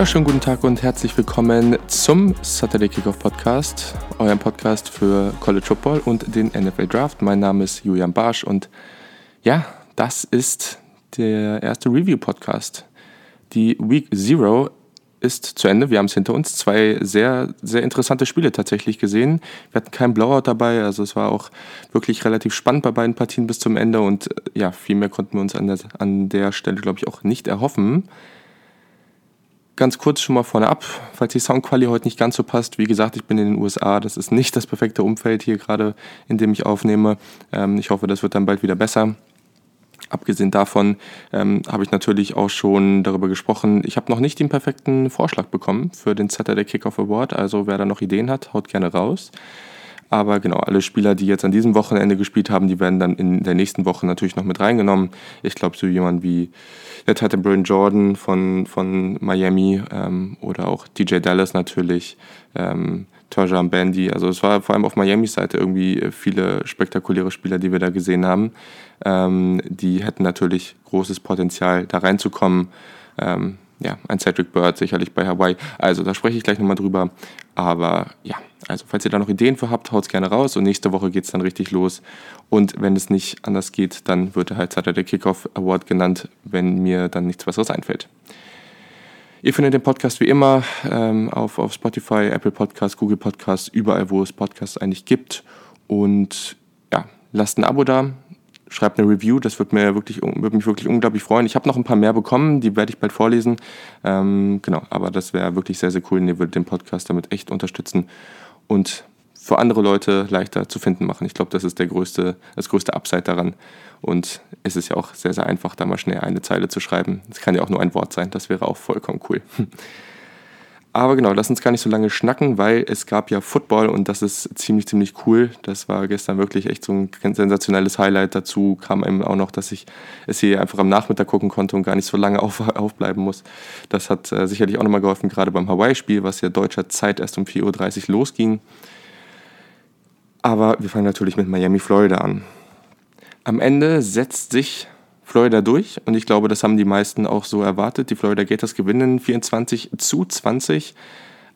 Wunderschönen guten Tag und herzlich willkommen zum Saturday Kickoff Podcast, eurem Podcast für College Football und den NFL Draft. Mein Name ist Julian Barsch und ja, das ist der erste Review Podcast. Die Week Zero ist zu Ende. Wir haben es hinter uns. Zwei sehr, sehr interessante Spiele tatsächlich gesehen. Wir hatten keinen Blowout dabei, also es war auch wirklich relativ spannend bei beiden Partien bis zum Ende und ja, viel mehr konnten wir uns an der, an der Stelle, glaube ich, auch nicht erhoffen. Ganz kurz schon mal vorne ab, falls die Soundqualität heute nicht ganz so passt. Wie gesagt, ich bin in den USA. Das ist nicht das perfekte Umfeld hier gerade, in dem ich aufnehme. Ähm, ich hoffe, das wird dann bald wieder besser. Abgesehen davon ähm, habe ich natürlich auch schon darüber gesprochen. Ich habe noch nicht den perfekten Vorschlag bekommen für den Saturday Kickoff Award. Also wer da noch Ideen hat, haut gerne raus. Aber genau, alle Spieler, die jetzt an diesem Wochenende gespielt haben, die werden dann in der nächsten Woche natürlich noch mit reingenommen. Ich glaube, so jemand wie der Titan Bryn Jordan von, von Miami ähm, oder auch DJ Dallas natürlich, ähm, Tajan Bandy. Also es war vor allem auf Miamis Seite irgendwie viele spektakuläre Spieler, die wir da gesehen haben. Ähm, die hätten natürlich großes Potenzial, da reinzukommen. Ähm, ja, ein Cedric Bird sicherlich bei Hawaii. Also da spreche ich gleich nochmal drüber. Aber ja, also falls ihr da noch Ideen für habt, haut es gerne raus und nächste Woche geht es dann richtig los. Und wenn es nicht anders geht, dann wird er halt Saturday Kickoff Award genannt, wenn mir dann nichts Besseres einfällt. Ihr findet den Podcast wie immer ähm, auf, auf Spotify, Apple Podcasts, Google Podcasts, überall, wo es Podcasts eigentlich gibt. Und ja, lasst ein Abo da, schreibt eine Review, das wird, mir wirklich, wird mich wirklich unglaublich freuen. Ich habe noch ein paar mehr bekommen, die werde ich bald vorlesen. Ähm, genau, aber das wäre wirklich sehr, sehr cool und ihr würdet den Podcast damit echt unterstützen und für andere Leute leichter zu finden machen. Ich glaube, das ist der größte, das größte Upside daran. Und es ist ja auch sehr, sehr einfach, da mal schnell eine Zeile zu schreiben. Es kann ja auch nur ein Wort sein, das wäre auch vollkommen cool. Aber genau, lass uns gar nicht so lange schnacken, weil es gab ja Football und das ist ziemlich, ziemlich cool. Das war gestern wirklich echt so ein sensationelles Highlight. Dazu kam eben auch noch, dass ich es hier einfach am Nachmittag gucken konnte und gar nicht so lange auf, aufbleiben muss. Das hat äh, sicherlich auch nochmal geholfen, gerade beim Hawaii-Spiel, was ja deutscher Zeit erst um 4.30 Uhr losging. Aber wir fangen natürlich mit Miami, Florida an. Am Ende setzt sich Florida durch und ich glaube, das haben die meisten auch so erwartet. Die Florida Gators gewinnen 24 zu 20,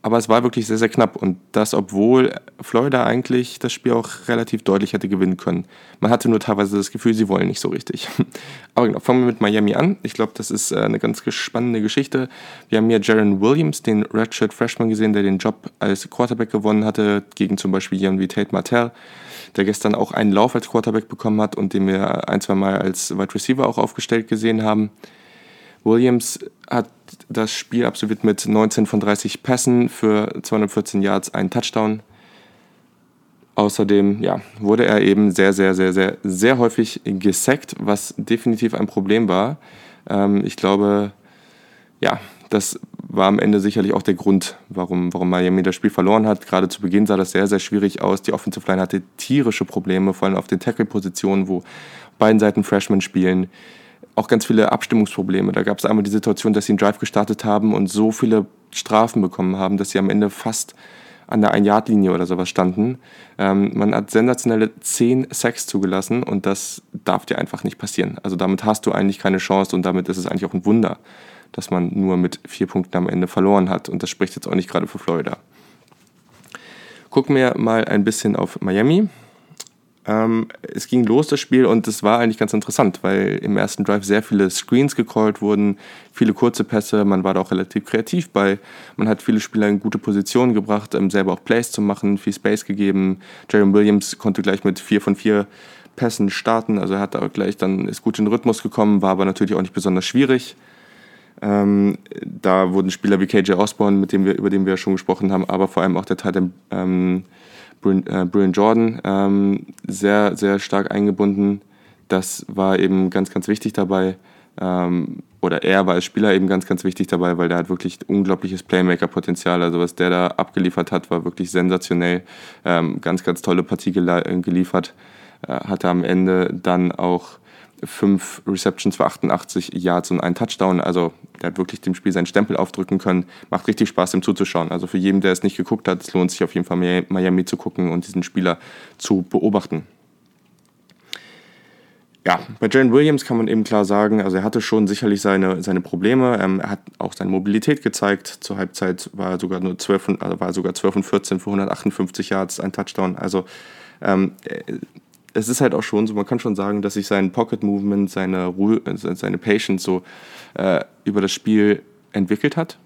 aber es war wirklich sehr, sehr knapp und das, obwohl Florida eigentlich das Spiel auch relativ deutlich hätte gewinnen können. Man hatte nur teilweise das Gefühl, sie wollen nicht so richtig. Aber genau, fangen wir mit Miami an. Ich glaube, das ist äh, eine ganz spannende Geschichte. Wir haben hier Jaron Williams, den Redshirt Freshman gesehen, der den Job als Quarterback gewonnen hatte, gegen zum Beispiel jemanden wie Tate Martell der gestern auch einen Lauf als Quarterback bekommen hat und den wir ein, zwei Mal als Wide Receiver auch aufgestellt gesehen haben. Williams hat das Spiel absolviert mit 19 von 30 Pässen für 214 Yards, einen Touchdown. Außerdem ja, wurde er eben sehr, sehr, sehr, sehr, sehr häufig gesackt, was definitiv ein Problem war. Ähm, ich glaube, ja, das war am Ende sicherlich auch der Grund, warum, warum Miami das Spiel verloren hat. Gerade zu Beginn sah das sehr, sehr schwierig aus. Die Offensive Line hatte tierische Probleme, vor allem auf den Tackle-Positionen, wo beiden Seiten Freshmen spielen. Auch ganz viele Abstimmungsprobleme. Da gab es einmal die Situation, dass sie einen Drive gestartet haben und so viele Strafen bekommen haben, dass sie am Ende fast an der Ein-Yard-Linie oder sowas standen. Ähm, man hat sensationelle 10 Sacks zugelassen und das darf dir einfach nicht passieren. Also damit hast du eigentlich keine Chance und damit ist es eigentlich auch ein Wunder, dass man nur mit vier Punkten am Ende verloren hat. Und das spricht jetzt auch nicht gerade für Florida. Gucken wir mal ein bisschen auf Miami. Ähm, es ging los, das Spiel, und es war eigentlich ganz interessant, weil im ersten Drive sehr viele Screens gecallt wurden, viele kurze Pässe, man war da auch relativ kreativ bei. Man hat viele Spieler in gute Positionen gebracht, ähm, selber auch Plays zu machen, viel Space gegeben. Jaron Williams konnte gleich mit vier von vier Pässen starten, also er hat da gleich dann ist gut in den Rhythmus gekommen, war aber natürlich auch nicht besonders schwierig. Ähm, da wurden Spieler wie KJ Osborne, mit dem wir, über den wir ja schon gesprochen haben, aber vor allem auch der Titan ähm, Brian, äh, Jordan ähm, sehr, sehr stark eingebunden. Das war eben ganz, ganz wichtig dabei. Ähm, oder er war als Spieler eben ganz, ganz wichtig dabei, weil der hat wirklich unglaubliches Playmaker-Potenzial. Also was der da abgeliefert hat, war wirklich sensationell. Ähm, ganz, ganz tolle Partie geliefert. Äh, hatte am Ende dann auch fünf Receptions für 88 Yards und einen Touchdown. Also der hat wirklich dem Spiel seinen Stempel aufdrücken können. Macht richtig Spaß, dem zuzuschauen. Also für jeden, der es nicht geguckt hat, es lohnt sich auf jeden Fall Miami zu gucken und diesen Spieler zu beobachten. ja, bei Jalen Williams kann man eben klar sagen, also er hatte schon sicherlich seine, seine Probleme. Ähm, er hat auch seine Mobilität gezeigt. Zur Halbzeit war er sogar nur 12, also war sogar 12 und 14 für 158 Yards, ein Touchdown. Also ähm, es ist halt auch schon so, man kann schon sagen, dass sich sein Pocket Movement, seine Ruhe, seine Patience so äh, über das Spiel entwickelt hat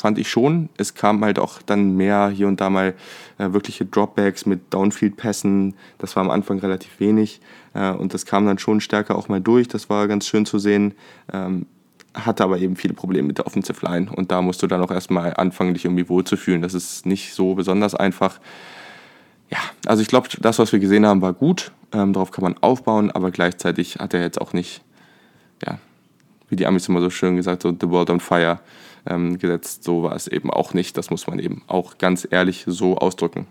fand ich schon. Es kam halt auch dann mehr hier und da mal äh, wirkliche Dropbacks mit Downfield-Pässen. Das war am Anfang relativ wenig äh, und das kam dann schon stärker auch mal durch. Das war ganz schön zu sehen. Ähm, hatte aber eben viele Probleme mit der Offensive Line und da musst du dann auch erstmal anfangen, dich irgendwie wohlzufühlen. Das ist nicht so besonders einfach. Ja, also ich glaube, das, was wir gesehen haben, war gut. Ähm, darauf kann man aufbauen, aber gleichzeitig hat er jetzt auch nicht, ja, wie die Amis immer so schön gesagt, so The World on Fire ähm, gesetzt. So war es eben auch nicht. Das muss man eben auch ganz ehrlich so ausdrücken.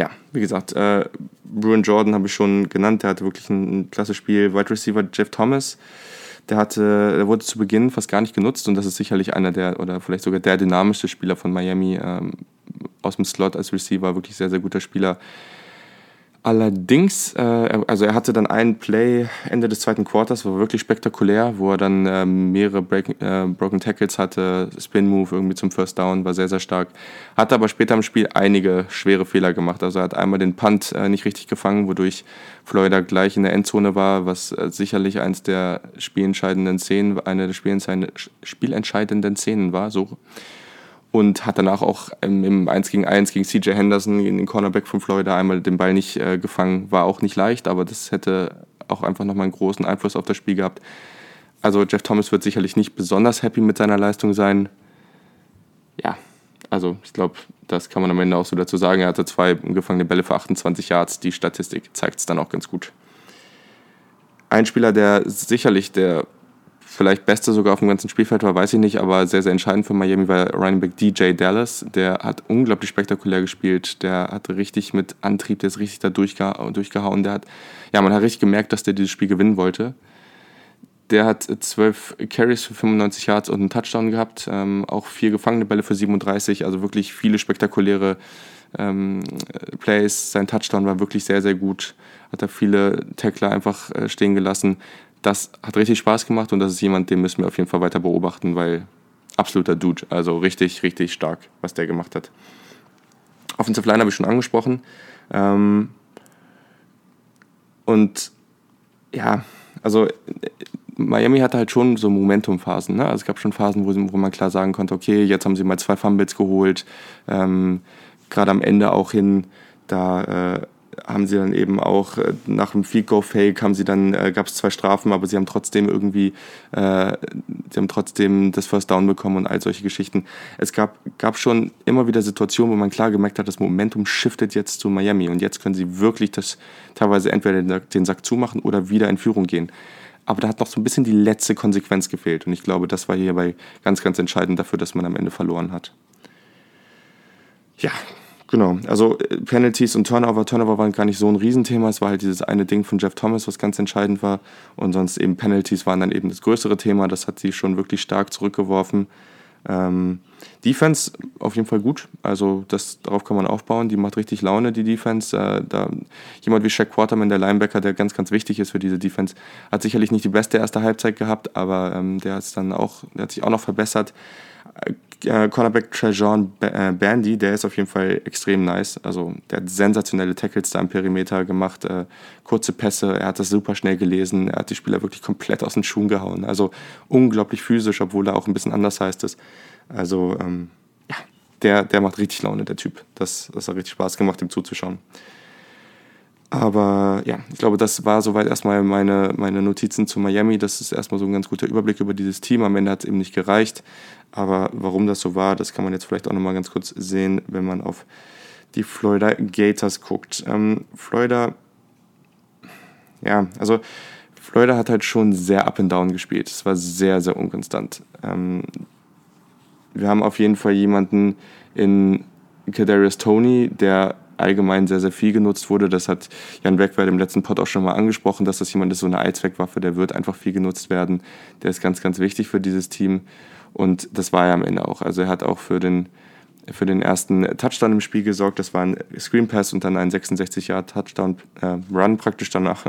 Ja, wie gesagt, äh, Bruin Jordan habe ich schon genannt. Der hatte wirklich ein, ein klasse Spiel. Wide Receiver Jeff Thomas. Der, hatte, der wurde zu Beginn fast gar nicht genutzt und das ist sicherlich einer der oder vielleicht sogar der dynamischste Spieler von Miami ähm, aus dem Slot als Receiver, wirklich sehr, sehr guter Spieler. Allerdings, äh, also er hatte dann einen Play Ende des zweiten Quarters, war wirklich spektakulär, wo er dann äh, mehrere Break, äh, Broken Tackles hatte, Spin Move irgendwie zum First Down, war sehr, sehr stark. Hat aber später im Spiel einige schwere Fehler gemacht. Also er hat einmal den Punt äh, nicht richtig gefangen, wodurch Florida gleich in der Endzone war, was äh, sicherlich eins der spielentscheidenden Szenen, eine der spielentscheidenden Szenen war, so und hat danach auch im 1 gegen 1 gegen CJ Henderson, gegen den Cornerback von Florida, einmal den Ball nicht äh, gefangen. War auch nicht leicht, aber das hätte auch einfach nochmal einen großen Einfluss auf das Spiel gehabt. Also Jeff Thomas wird sicherlich nicht besonders happy mit seiner Leistung sein. Ja, also ich glaube, das kann man am Ende auch so dazu sagen. Er hatte zwei gefangene Bälle für 28 Yards. Die Statistik zeigt es dann auch ganz gut. Ein Spieler, der sicherlich der vielleicht Beste sogar auf dem ganzen Spielfeld war, weiß ich nicht, aber sehr, sehr entscheidend für Miami war Running Back DJ Dallas. Der hat unglaublich spektakulär gespielt. Der hat richtig mit Antrieb, der ist richtig da durchgeha durchgehauen. Der hat, ja, man hat richtig gemerkt, dass der dieses Spiel gewinnen wollte. Der hat zwölf Carries für 95 Yards und einen Touchdown gehabt. Ähm, auch vier gefangene Bälle für 37, also wirklich viele spektakuläre ähm, Plays. Sein Touchdown war wirklich sehr, sehr gut. Hat er viele Tackler einfach äh, stehen gelassen das hat richtig Spaß gemacht und das ist jemand, den müssen wir auf jeden Fall weiter beobachten, weil absoluter Dude, also richtig, richtig stark, was der gemacht hat. Offensive Line habe ich schon angesprochen. Ähm, und ja, also Miami hatte halt schon so Momentumphasen. Ne? Also es gab schon Phasen, wo, wo man klar sagen konnte, okay, jetzt haben sie mal zwei Fumbles geholt. Ähm, Gerade am Ende auch hin, da äh, haben sie dann eben auch äh, nach dem Field Go Fake haben sie dann äh, gab es zwei Strafen, aber sie haben trotzdem irgendwie äh, sie haben trotzdem das First Down bekommen und all solche Geschichten. Es gab gab schon immer wieder Situationen, wo man klar gemerkt hat, das Momentum shiftet jetzt zu Miami und jetzt können sie wirklich das teilweise entweder den Sack zumachen oder wieder in Führung gehen. Aber da hat noch so ein bisschen die letzte Konsequenz gefehlt und ich glaube, das war hierbei ganz ganz entscheidend dafür, dass man am Ende verloren hat. Ja, Genau, also äh, Penalties und Turnover. Turnover waren gar nicht so ein Riesenthema. Es war halt dieses eine Ding von Jeff Thomas, was ganz entscheidend war. Und sonst eben Penalties waren dann eben das größere Thema. Das hat sie schon wirklich stark zurückgeworfen. Ähm, Defense auf jeden Fall gut. Also das, darauf kann man aufbauen. Die macht richtig Laune, die Defense. Äh, da, jemand wie Shaq Quarterman, der Linebacker, der ganz, ganz wichtig ist für diese Defense, hat sicherlich nicht die beste erste Halbzeit gehabt, aber ähm, der, hat's dann auch, der hat sich auch noch verbessert äh, Cornerback Trajan äh, Bandy, der ist auf jeden Fall extrem nice. Also der hat sensationelle Tackles da am Perimeter gemacht, äh, kurze Pässe, er hat das super schnell gelesen, er hat die Spieler wirklich komplett aus den Schuhen gehauen. Also unglaublich physisch, obwohl er auch ein bisschen anders heißt es. Also ähm, ja, der, der macht richtig Laune, der Typ. Das, das hat richtig Spaß gemacht, ihm zuzuschauen. Aber ja, ich glaube, das war soweit erstmal meine, meine Notizen zu Miami. Das ist erstmal so ein ganz guter Überblick über dieses Team. Am Ende hat es eben nicht gereicht. Aber warum das so war, das kann man jetzt vielleicht auch nochmal ganz kurz sehen, wenn man auf die Florida Gators guckt. Ähm, Florida, ja, also Florida hat halt schon sehr up and down gespielt. Es war sehr, sehr unkonstant. Ähm, wir haben auf jeden Fall jemanden in Kadarius Tony, der allgemein sehr, sehr viel genutzt wurde. Das hat Jan Beckwald im letzten Pod auch schon mal angesprochen, dass das jemand ist, so eine Allzweckwaffe, der wird einfach viel genutzt werden. Der ist ganz, ganz wichtig für dieses Team. Und das war er am Ende auch. Also er hat auch für den, für den ersten Touchdown im Spiel gesorgt. Das war ein Screen Pass und dann ein 66 Yard Touchdown äh, Run praktisch danach.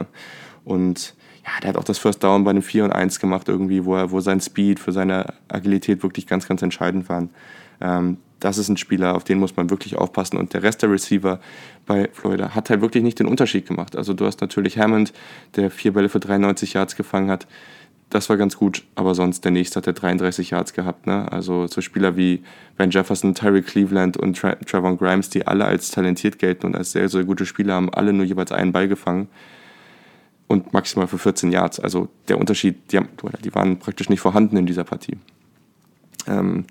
Und ja, der hat auch das First Down bei einem 4 und 1 gemacht, irgendwie, wo, er, wo sein Speed für seine Agilität wirklich ganz, ganz entscheidend waren. Ähm, das ist ein Spieler, auf den muss man wirklich aufpassen. Und der Rest der Receiver bei Florida hat halt wirklich nicht den Unterschied gemacht. Also du hast natürlich Hammond, der vier Bälle für 93 Yards gefangen hat. Das war ganz gut, aber sonst der nächste hat er 33 Yards gehabt. Ne? Also so Spieler wie Ben Jefferson, Terry Cleveland und Tra Trevon Grimes, die alle als talentiert gelten und als sehr, sehr gute Spieler haben, alle nur jeweils einen Ball gefangen und maximal für 14 Yards. Also der Unterschied, die, haben, die waren praktisch nicht vorhanden in dieser Partie. Ähm,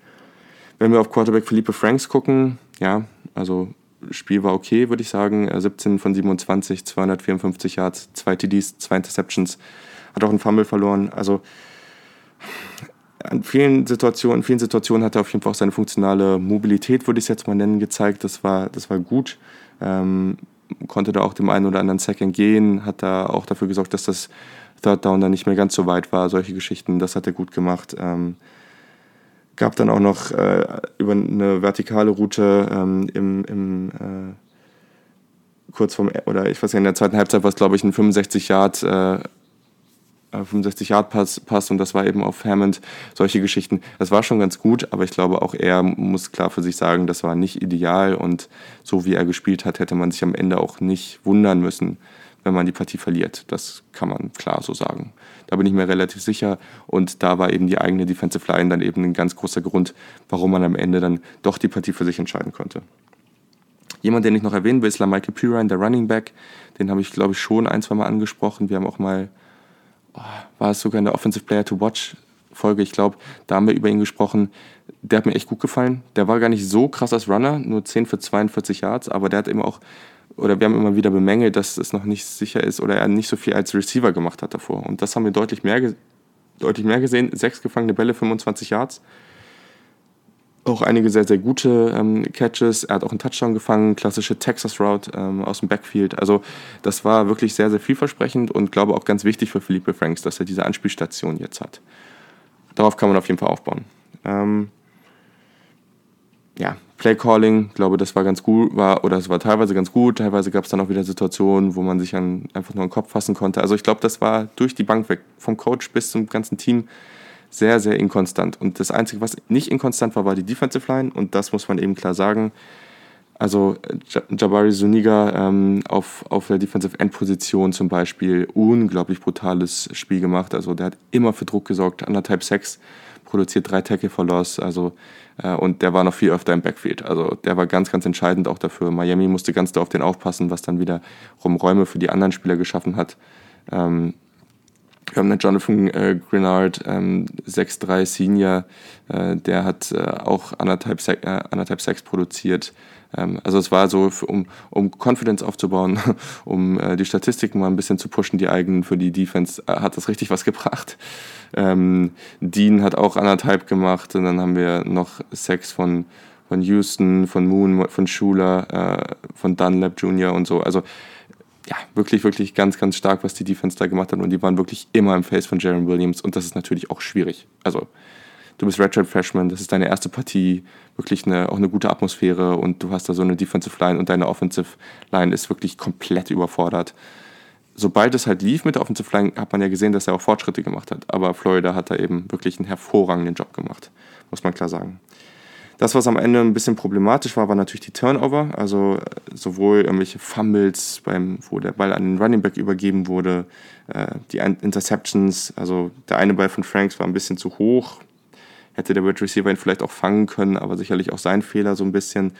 wenn wir auf Quarterback Felipe Franks gucken, ja, also Spiel war okay, würde ich sagen. 17 von 27, 254 Yards, zwei TDs, zwei Interceptions, hat auch einen Fumble verloren. Also an vielen Situationen, in vielen Situationen hat er auf jeden Fall auch seine funktionale Mobilität, würde ich es jetzt mal nennen, gezeigt. Das war, das war gut. Ähm, konnte da auch dem einen oder anderen Second gehen, hat da auch dafür gesorgt, dass das Third Down dann nicht mehr ganz so weit war. Solche Geschichten, das hat er gut gemacht. Ähm, gab dann auch noch äh, über eine vertikale Route ähm, im, im äh, kurz vom, oder ich weiß nicht, in der zweiten Halbzeit war es, glaube ich, ein 65 Yard, äh, 65 Yard Pass, Pass und das war eben auf Hammond, solche Geschichten. Das war schon ganz gut, aber ich glaube auch er muss klar für sich sagen, das war nicht ideal und so wie er gespielt hat, hätte man sich am Ende auch nicht wundern müssen, wenn man die Partie verliert. Das kann man klar so sagen. Da bin ich mir relativ sicher. Und da war eben die eigene Defensive Line dann eben ein ganz großer Grund, warum man am Ende dann doch die Partie für sich entscheiden konnte. Jemand, den ich noch erwähnen will, ist Michael Pirine, der Running Back. Den habe ich, glaube ich, schon ein, zwei Mal angesprochen. Wir haben auch mal, war es sogar in der Offensive Player to Watch Folge, ich glaube, da haben wir über ihn gesprochen. Der hat mir echt gut gefallen. Der war gar nicht so krass als Runner, nur 10 für 42 Yards, aber der hat eben auch oder wir haben immer wieder bemängelt, dass es noch nicht sicher ist oder er nicht so viel als Receiver gemacht hat davor. Und das haben wir deutlich mehr, deutlich mehr gesehen. Sechs gefangene Bälle, 25 Yards. Auch einige sehr, sehr gute ähm, Catches. Er hat auch einen Touchdown gefangen, klassische Texas Route ähm, aus dem Backfield. Also das war wirklich sehr, sehr vielversprechend und glaube auch ganz wichtig für Felipe Franks, dass er diese Anspielstation jetzt hat. Darauf kann man auf jeden Fall aufbauen. Ähm, ja, Playcalling, glaube das war ganz gut, war, oder es war teilweise ganz gut, teilweise gab es dann auch wieder Situationen, wo man sich an, einfach nur den Kopf fassen konnte. Also ich glaube, das war durch die Bank weg, vom Coach bis zum ganzen Team sehr, sehr inkonstant. Und das Einzige, was nicht inkonstant war, war die Defensive Line und das muss man eben klar sagen. Also Jabari Zuniga ähm, auf, auf der Defensive End Position zum Beispiel, unglaublich brutales Spiel gemacht. Also der hat immer für Druck gesorgt, anderthalb Sex, produziert drei Tackle for Loss. Also äh, und der war noch viel öfter im Backfield. Also der war ganz, ganz entscheidend auch dafür. Miami musste ganz da auf den aufpassen, was dann wieder Räume für die anderen Spieler geschaffen hat. Ähm, wir haben einen Jonathan äh, Grenard, ähm, 6'3 Senior, äh, der hat äh, auch anderthalb, Se äh, anderthalb Sex produziert. Ähm, also es war so, um, um Confidence aufzubauen, um äh, die Statistiken mal ein bisschen zu pushen, die eigenen für die Defense, äh, hat das richtig was gebracht. Ähm, Dean hat auch anderthalb gemacht und dann haben wir noch Sex von, von Houston, von Moon, von Schuler, äh, von Dunlap Jr. und so. Also ja, wirklich, wirklich ganz, ganz stark, was die Defense da gemacht hat und die waren wirklich immer im Face von Jaron Williams und das ist natürlich auch schwierig. Also du bist Redshirt Freshman, das ist deine erste Partie, wirklich eine, auch eine gute Atmosphäre und du hast da so eine Defensive Line und deine Offensive Line ist wirklich komplett überfordert sobald es halt lief mit der Offensive Line, hat man ja gesehen, dass er auch Fortschritte gemacht hat. Aber Florida hat da eben wirklich einen hervorragenden Job gemacht, muss man klar sagen. Das, was am Ende ein bisschen problematisch war, war natürlich die Turnover. Also äh, sowohl irgendwelche Fumbles, beim, wo der Ball an den Running Back übergeben wurde, äh, die Interceptions. Also der eine Ball von Franks war ein bisschen zu hoch. Hätte der Wide Receiver ihn vielleicht auch fangen können, aber sicherlich auch sein Fehler so ein bisschen.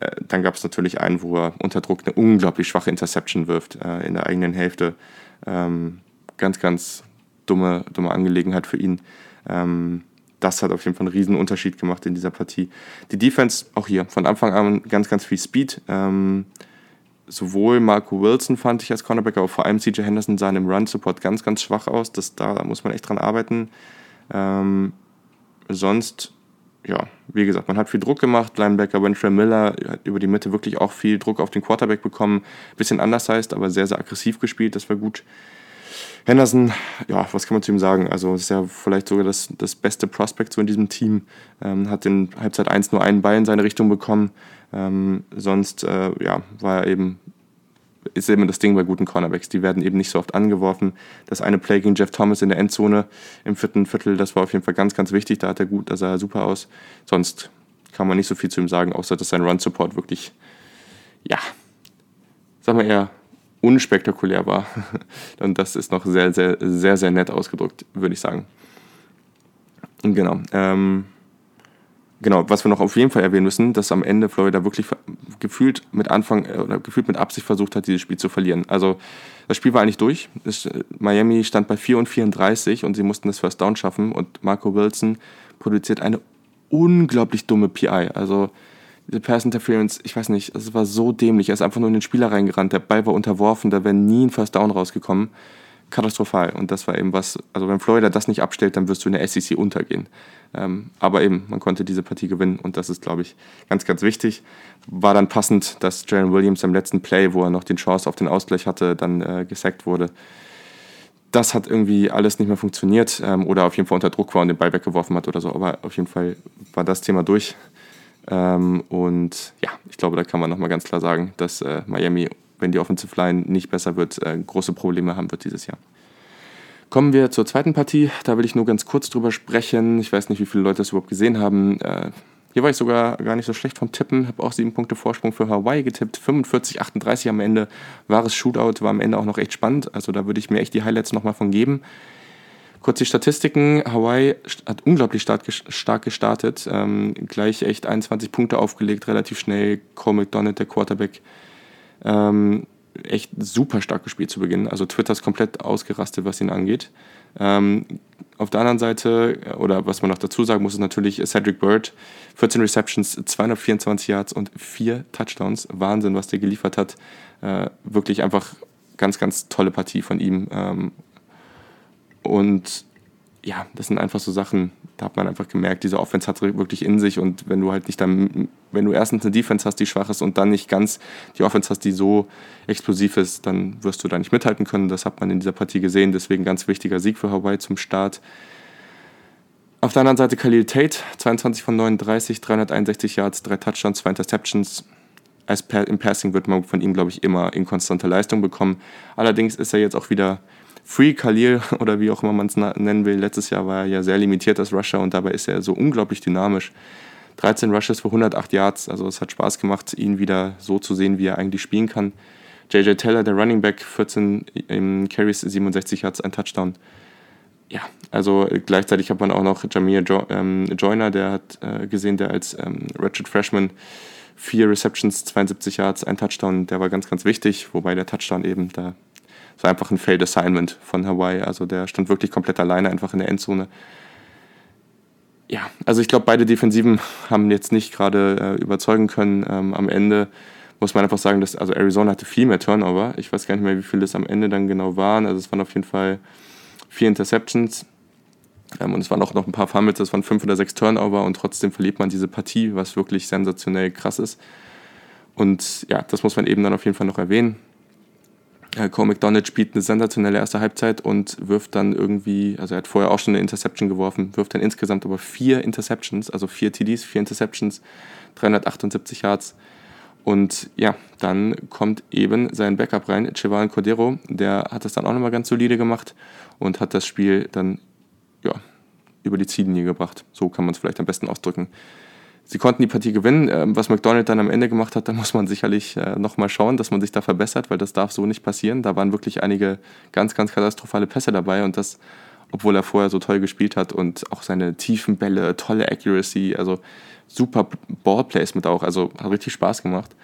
Äh, dann gab es natürlich einen, wo er unter Druck eine unglaublich schwache Interception wirft in der eigenen Hälfte. Ähm, ganz, ganz dumme, dumme Angelegenheit für ihn. Ähm, das hat auf jeden Fall einen riesen Unterschied gemacht in dieser Partie. Die Defense, auch hier, von Anfang an ganz, ganz viel Speed. Ähm, sowohl Marco Wilson fand ich als Cornerback, aber vor allem CJ Henderson sahen im Run-Support ganz, ganz schwach aus. Das, da muss man echt dran arbeiten. Ähm, sonst ja, wie gesagt, man hat viel Druck gemacht. Linebacker Winfrey Miller hat über die Mitte wirklich auch viel Druck auf den Quarterback bekommen. Bisschen anders heißt, aber sehr, sehr aggressiv gespielt. Das war gut. Henderson, ja, was kann man zu ihm sagen? Also, ist ja vielleicht sogar das, das beste Prospect so in diesem Team. Ähm, hat in Halbzeit 1 nur einen Ball in seine Richtung bekommen. Ähm, sonst, äh, ja, war er eben ist eben das Ding bei guten Cornerbacks. Die werden eben nicht so oft angeworfen. Das eine Play gegen Jeff Thomas in der Endzone im vierten Viertel, das war auf jeden Fall ganz, ganz wichtig. Da hat er gut, da sah er super aus. Sonst kann man nicht so viel zu ihm sagen, außer dass sein Run-Support wirklich, ja, sagen wir eher unspektakulär war. Und das ist noch sehr, sehr, sehr, sehr nett ausgedrückt, würde ich sagen. Genau. Ähm, genau, was wir noch auf jeden Fall erwähnen müssen, dass am Ende Florida wirklich gefühlt mit Anfang äh, oder gefühlt mit Absicht versucht hat, dieses Spiel zu verlieren. Also das Spiel war eigentlich durch. Es, äh, Miami stand bei 4 und 34 und sie mussten das First Down schaffen und Marco Wilson produziert eine unglaublich dumme PI. Also diese Pass Interference, ich weiß nicht, es war so dämlich. Er ist einfach nur in den Spieler reingerannt, der Ball war unterworfen, da wäre nie ein First Down rausgekommen katastrophal. Und das war eben was, also wenn Florida das nicht abstellt, dann wirst du in der SEC untergehen. Ähm, aber eben, man konnte diese Partie gewinnen und das ist, glaube ich, ganz, ganz wichtig. War dann passend, dass Jalen Williams im letzten Play, wo er noch den Chance auf den Ausgleich hatte, dann äh, gesackt wurde. Das hat irgendwie alles nicht mehr funktioniert ähm, oder auf jeden Fall unter Druck war und den Ball weggeworfen hat oder so. Aber auf jeden Fall war das Thema durch. Ähm, und ja, ich glaube, da kann man nochmal ganz klar sagen, dass äh, Miami wenn die Offensive Line nicht besser wird, äh, große Probleme haben wird dieses Jahr. Kommen wir zur zweiten Partie. Da will ich nur ganz kurz drüber sprechen. Ich weiß nicht, wie viele Leute das überhaupt gesehen haben. Äh, hier war ich sogar gar nicht so schlecht vom Tippen. Habe auch sieben Punkte Vorsprung für Hawaii getippt. 45, 38 am Ende. Wahres Shootout, war am Ende auch noch echt spannend. Also da würde ich mir echt die Highlights nochmal von geben. Kurz die Statistiken. Hawaii hat unglaublich stark gestartet. Ähm, gleich echt 21 Punkte aufgelegt, relativ schnell. Cole McDonald, der Quarterback, ähm, echt super stark gespielt zu Beginn. Also Twitter ist komplett ausgerastet, was ihn angeht. Ähm, auf der anderen Seite, oder was man noch dazu sagen muss, ist natürlich Cedric Bird. 14 Receptions, 224 Yards und 4 Touchdowns. Wahnsinn, was der geliefert hat. Äh, wirklich einfach ganz, ganz tolle Partie von ihm. Ähm, und ja, das sind einfach so Sachen, da hat man einfach gemerkt, diese Offense hat wirklich in sich und wenn du halt nicht dann, wenn du erstens eine Defense hast, die schwach ist und dann nicht ganz die Offense hast, die so explosiv ist, dann wirst du da nicht mithalten können. Das hat man in dieser Partie gesehen, deswegen ganz wichtiger Sieg für Hawaii zum Start. Auf der anderen Seite Khalil Tate, 22 von 39, 361 Yards, drei Touchdowns, zwei Interceptions. Im Passing wird man von ihm, glaube ich, immer inkonstante Leistung bekommen. Allerdings ist er jetzt auch wieder Free Khalil oder wie auch immer man es nennen will, letztes Jahr war er ja sehr limitiert als Rusher und dabei ist er so unglaublich dynamisch. 13 Rushes für 108 Yards, also es hat Spaß gemacht, ihn wieder so zu sehen, wie er eigentlich spielen kann. JJ Taylor, der Running Back, 14 im Carries, 67 Yards, ein Touchdown. Ja, also gleichzeitig hat man auch noch Jamir jo ähm, Joyner, der hat äh, gesehen, der als ähm, Ratchet Freshman vier Receptions, 72 Yards, ein Touchdown, der war ganz, ganz wichtig, wobei der Touchdown eben da es war einfach ein Failed Assignment von Hawaii. Also der stand wirklich komplett alleine einfach in der Endzone. Ja, also ich glaube, beide Defensiven haben jetzt nicht gerade äh, überzeugen können. Ähm, am Ende muss man einfach sagen, dass also Arizona hatte viel mehr Turnover. Ich weiß gar nicht mehr, wie viele das am Ende dann genau waren. Also es waren auf jeden Fall vier Interceptions. Ähm, und es waren auch noch ein paar Fumbles, das waren fünf oder sechs Turnover und trotzdem verliert man diese Partie, was wirklich sensationell krass ist. Und ja, das muss man eben dann auf jeden Fall noch erwähnen. Äh, Cole McDonald spielt eine sensationelle erste Halbzeit und wirft dann irgendwie, also er hat vorher auch schon eine Interception geworfen, wirft dann insgesamt aber vier Interceptions, also vier TDs, vier Interceptions, 378 Yards. Und ja, dann kommt eben sein Backup rein, Chevan Cordero, der hat das dann auch nochmal ganz solide gemacht und hat das Spiel dann ja, über die Ziellinie gebracht. So kann man es vielleicht am besten ausdrücken. Sie konnten die Partie gewinnen. Ähm, was McDonald dann am Ende gemacht hat, da muss man sicherlich äh, nochmal schauen, dass man sich da verbessert, weil das darf so nicht passieren. Da waren wirklich einige ganz, ganz katastrophale Pässe dabei und das, obwohl er vorher so toll gespielt hat und auch seine tiefen Bälle, tolle Accuracy, also super Ballplacement auch, also hat richtig Spaß gemacht.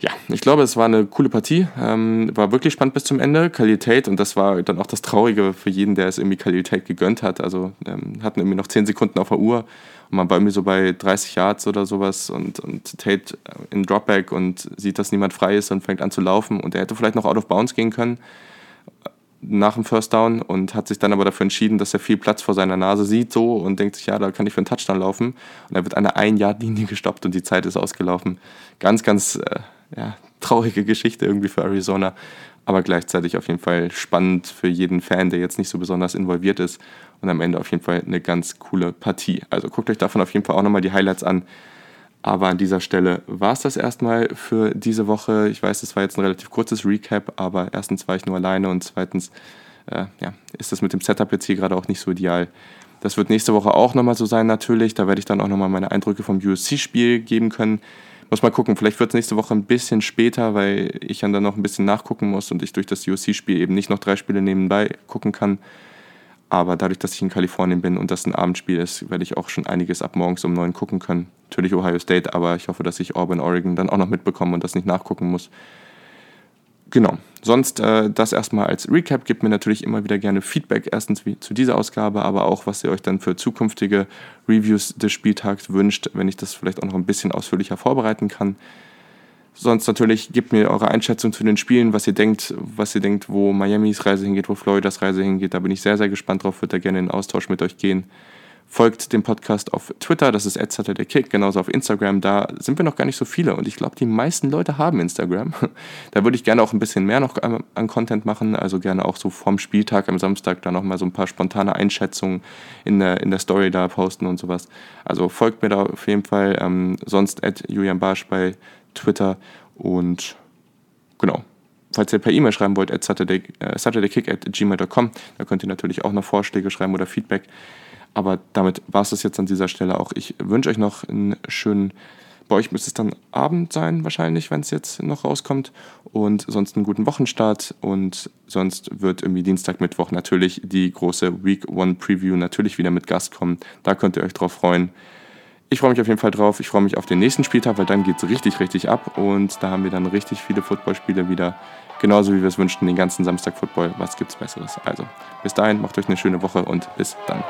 Ja, ich glaube, es war eine coole Partie. Ähm, war wirklich spannend bis zum Ende. Khalil Tate, und das war dann auch das Traurige für jeden, der es irgendwie Khalil Tate gegönnt hat. Also ähm, hatten irgendwie noch 10 Sekunden auf der Uhr und man war irgendwie so bei 30 Yards oder sowas und, und Tate in Dropback und sieht, dass niemand frei ist und fängt an zu laufen. Und er hätte vielleicht noch out of bounds gehen können nach dem First Down und hat sich dann aber dafür entschieden, dass er viel Platz vor seiner Nase sieht so und denkt sich, ja, da kann ich für einen Touchdown laufen. Und er wird an der Ein-Yard-Linie gestoppt und die Zeit ist ausgelaufen. Ganz, ganz äh, ja, traurige Geschichte irgendwie für Arizona, aber gleichzeitig auf jeden Fall spannend für jeden Fan, der jetzt nicht so besonders involviert ist und am Ende auf jeden Fall eine ganz coole Partie. Also guckt euch davon auf jeden Fall auch nochmal die Highlights an. Aber an dieser Stelle war es das erstmal für diese Woche. Ich weiß, es war jetzt ein relativ kurzes Recap, aber erstens war ich nur alleine und zweitens äh, ja, ist das mit dem Setup jetzt hier gerade auch nicht so ideal. Das wird nächste Woche auch nochmal so sein natürlich. Da werde ich dann auch nochmal meine Eindrücke vom USC-Spiel geben können. Muss mal gucken, vielleicht wird es nächste Woche ein bisschen später, weil ich dann noch ein bisschen nachgucken muss und ich durch das USC-Spiel eben nicht noch drei Spiele nebenbei gucken kann. Aber dadurch, dass ich in Kalifornien bin und das ein Abendspiel ist, werde ich auch schon einiges ab morgens um neun gucken können. Natürlich Ohio State, aber ich hoffe, dass ich Auburn, Oregon dann auch noch mitbekomme und das nicht nachgucken muss. Genau. Sonst äh, das erstmal als Recap. Gebt mir natürlich immer wieder gerne Feedback. Erstens wie, zu dieser Ausgabe, aber auch, was ihr euch dann für zukünftige Reviews des Spieltags wünscht, wenn ich das vielleicht auch noch ein bisschen ausführlicher vorbereiten kann. Sonst natürlich gebt mir eure Einschätzung zu den Spielen, was ihr denkt, was ihr denkt, wo Miamis Reise hingeht, wo Floridas Reise hingeht. Da bin ich sehr, sehr gespannt drauf, würde da gerne in Austausch mit euch gehen. Folgt dem Podcast auf Twitter, das ist Kick, genauso auf Instagram. Da sind wir noch gar nicht so viele und ich glaube, die meisten Leute haben Instagram. Da würde ich gerne auch ein bisschen mehr noch an Content machen, also gerne auch so vorm Spieltag am Samstag da nochmal so ein paar spontane Einschätzungen in der, in der Story da posten und sowas. Also folgt mir da auf jeden Fall. Ähm, sonst at Julian Barsch bei Twitter und genau. Falls ihr per E-Mail schreiben wollt, at Saturday, äh, saturdaykick at gmail.com, da könnt ihr natürlich auch noch Vorschläge schreiben oder Feedback. Aber damit war es das jetzt an dieser Stelle auch. Ich wünsche euch noch einen schönen, bei euch müsste es dann Abend sein wahrscheinlich, wenn es jetzt noch rauskommt. Und sonst einen guten Wochenstart. Und sonst wird irgendwie Dienstag, Mittwoch natürlich die große Week One Preview natürlich wieder mit Gast kommen. Da könnt ihr euch drauf freuen. Ich freue mich auf jeden Fall drauf. Ich freue mich auf den nächsten Spieltag, weil dann geht es richtig, richtig ab. Und da haben wir dann richtig viele Footballspiele wieder. Genauso wie wir es wünschten, den ganzen Samstag Football. Was gibt's Besseres? Also, bis dahin, macht euch eine schöne Woche und bis dann.